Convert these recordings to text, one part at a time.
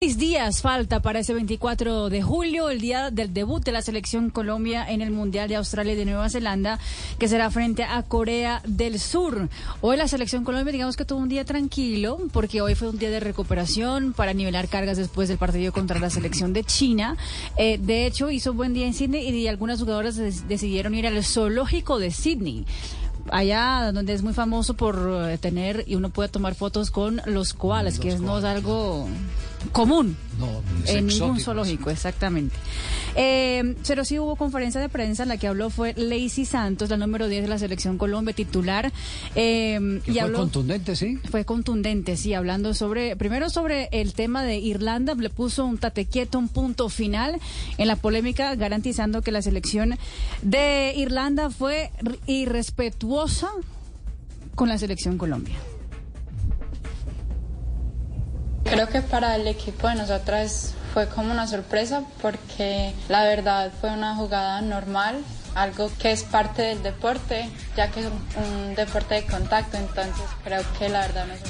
Seis días falta para ese 24 de julio, el día del debut de la selección Colombia en el Mundial de Australia y de Nueva Zelanda, que será frente a Corea del Sur. Hoy la selección Colombia, digamos que tuvo un día tranquilo, porque hoy fue un día de recuperación para nivelar cargas después del partido contra la selección de China. Eh, de hecho, hizo buen día en Sydney y algunas jugadoras decidieron ir al zoológico de Sydney allá donde es muy famoso por eh, tener y uno puede tomar fotos con los koalas, que no es algo común. en ningún zoológico, exactamente. Eh, pero sí hubo conferencia de prensa en la que habló fue Lacey Santos, la número 10 de la selección Colombia titular. Eh, y fue contundente, sí. Fue contundente, sí, hablando sobre, primero sobre el tema de Irlanda, le puso un tate quieto, un punto final en la polémica, garantizando que la selección de Irlanda fue irrespetuosa con la selección Colombia. Creo que para el equipo de nosotras fue como una sorpresa porque la verdad fue una jugada normal, algo que es parte del deporte, ya que es un, deporte de contacto, entonces creo que la verdad no es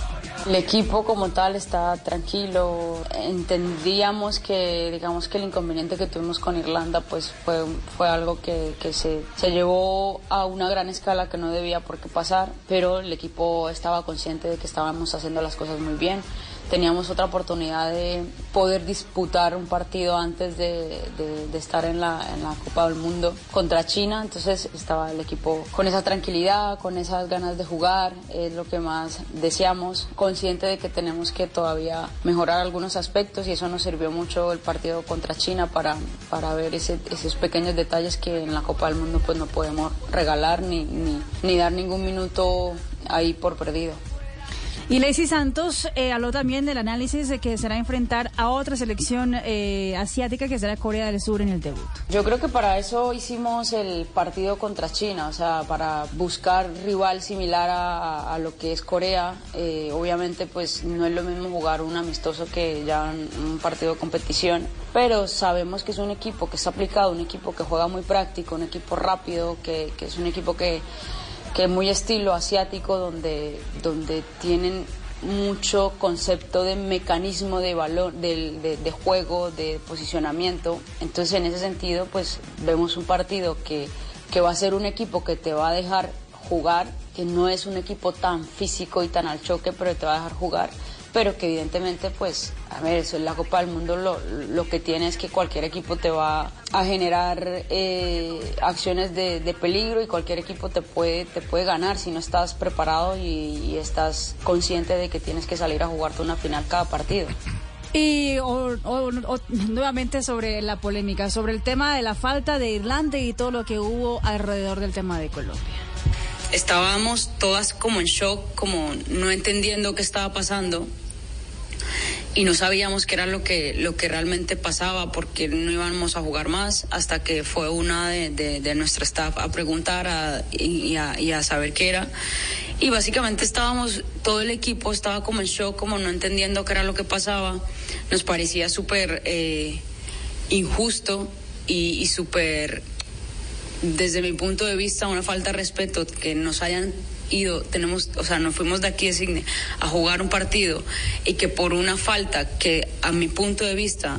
el equipo como tal está tranquilo. Entendíamos que, digamos que el inconveniente que tuvimos con Irlanda, pues fue, fue algo que, que se, se, llevó a una gran escala que no debía por qué pasar, pero el equipo estaba consciente de que estábamos haciendo las cosas muy bien teníamos otra oportunidad de poder disputar un partido antes de, estar en la, Copa del Mundo contra China, entonces estaba el equipo con esa tranquilidad, con esas ganas de jugar, es lo que más deseamos, consciente de que tenemos que todavía mejorar algunos aspectos y eso nos sirvió mucho el partido contra China para, ver esos pequeños detalles que en la Copa del Mundo pues no podemos regalar ni dar ningún minuto ahí por perdido. Y Lacey Santos eh, habló también del análisis de que será enfrentar a otra selección eh, asiática que será Corea del Sur en el debut. Yo creo que para eso hicimos el partido contra China, o sea, para buscar rival similar a, lo que es Corea. Eh, obviamente, pues no es lo mismo jugar un amistoso que ya un, partido de competición, pero sabemos que es un equipo que está aplicado, un equipo que juega muy práctico, un equipo rápido, que, que es un equipo que que muy estilo asiático, donde, donde tienen mucho concepto de mecanismo de valor, de, de, juego, de posicionamiento. Entonces, en ese sentido, pues vemos un partido que, que va a ser un equipo que te va a dejar jugar, que no es un equipo tan físico y tan al choque, pero te va a dejar jugar pero que evidentemente, pues, a ver, eso es la Copa del Mundo, lo, lo que tiene es que cualquier equipo te va a generar eh, acciones de, de, peligro y cualquier equipo te puede, te puede ganar si no estás preparado y, estás consciente de que tienes que salir a jugarte una final cada partido. Y nuevamente sobre la polémica, sobre el tema de la falta de Irlanda y todo lo que hubo alrededor del tema de Colombia estábamos todas como en shock, como no entendiendo qué estaba pasando y no sabíamos qué era lo que, lo que realmente pasaba porque no íbamos a jugar más hasta que fue una de, de, nuestra staff a preguntar y, a, saber qué era. Y básicamente estábamos, todo el equipo estaba como en shock, como no entendiendo qué era lo que pasaba. Nos parecía súper eh, injusto y súper desde mi punto de vista, una falta de respeto que nos hayan ido, tenemos, o sea, nos fuimos de aquí de Signe a jugar un partido y que por una falta que a mi punto de vista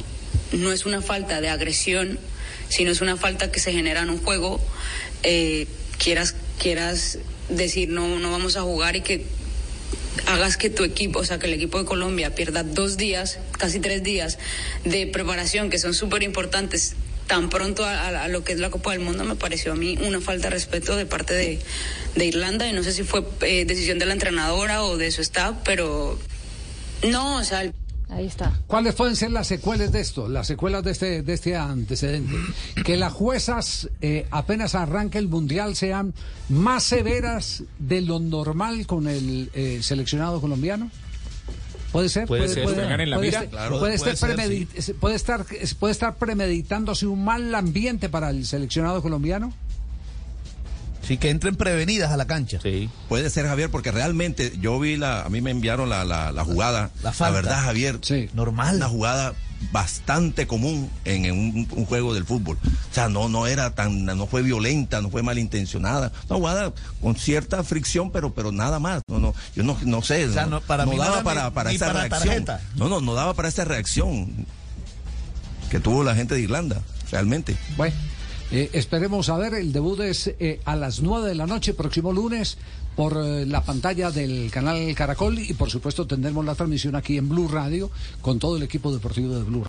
no es una falta de agresión, sino es una falta que se genera en un juego, eh, quieras, quieras decir no, no vamos a jugar y que hagas que tu equipo, o sea, que el equipo de Colombia pierda dos días, casi tres días de preparación que son súper importantes tan pronto a, lo que es la Copa del Mundo me pareció a mí una falta de respeto de parte de, de Irlanda y no sé si fue eh, decisión de la entrenadora o de su staff, pero no, o sea... Ahí está. ¿Cuáles pueden ser las secuelas de esto, las secuelas de este, de este antecedente? Que las juezas eh, apenas arranque el Mundial sean más severas de lo normal con el eh, seleccionado colombiano. Puede ser. Puede, ser, puede, en la mira. puede, estar puede estar premeditándose un mal ambiente para el seleccionado colombiano. Sí, que entren prevenidas a la cancha. Sí. Puede ser, Javier, porque realmente yo vi la, a mí me enviaron la, la, jugada. La, verdad, Javier. Sí. Normal. Una jugada bastante común en, en un, un juego del fútbol. O sea, no, no era tan, no fue violenta, no fue malintencionada. Una jugada con cierta fricción, pero, pero nada más. No, no, yo no, no sé. O sea, no, para mí no daba para, ni- para ni esa para reacción. tarjeta. No, no, no daba para esa reacción que tuvo la gente de Irlanda, realmente. Bueno, eh, esperemos a ver, el debut es eh, a las 9 de la noche, próximo lunes, por eh, la pantalla del canal Caracol y por supuesto tendremos la transmisión aquí en Blue Radio con todo el equipo deportivo de Blue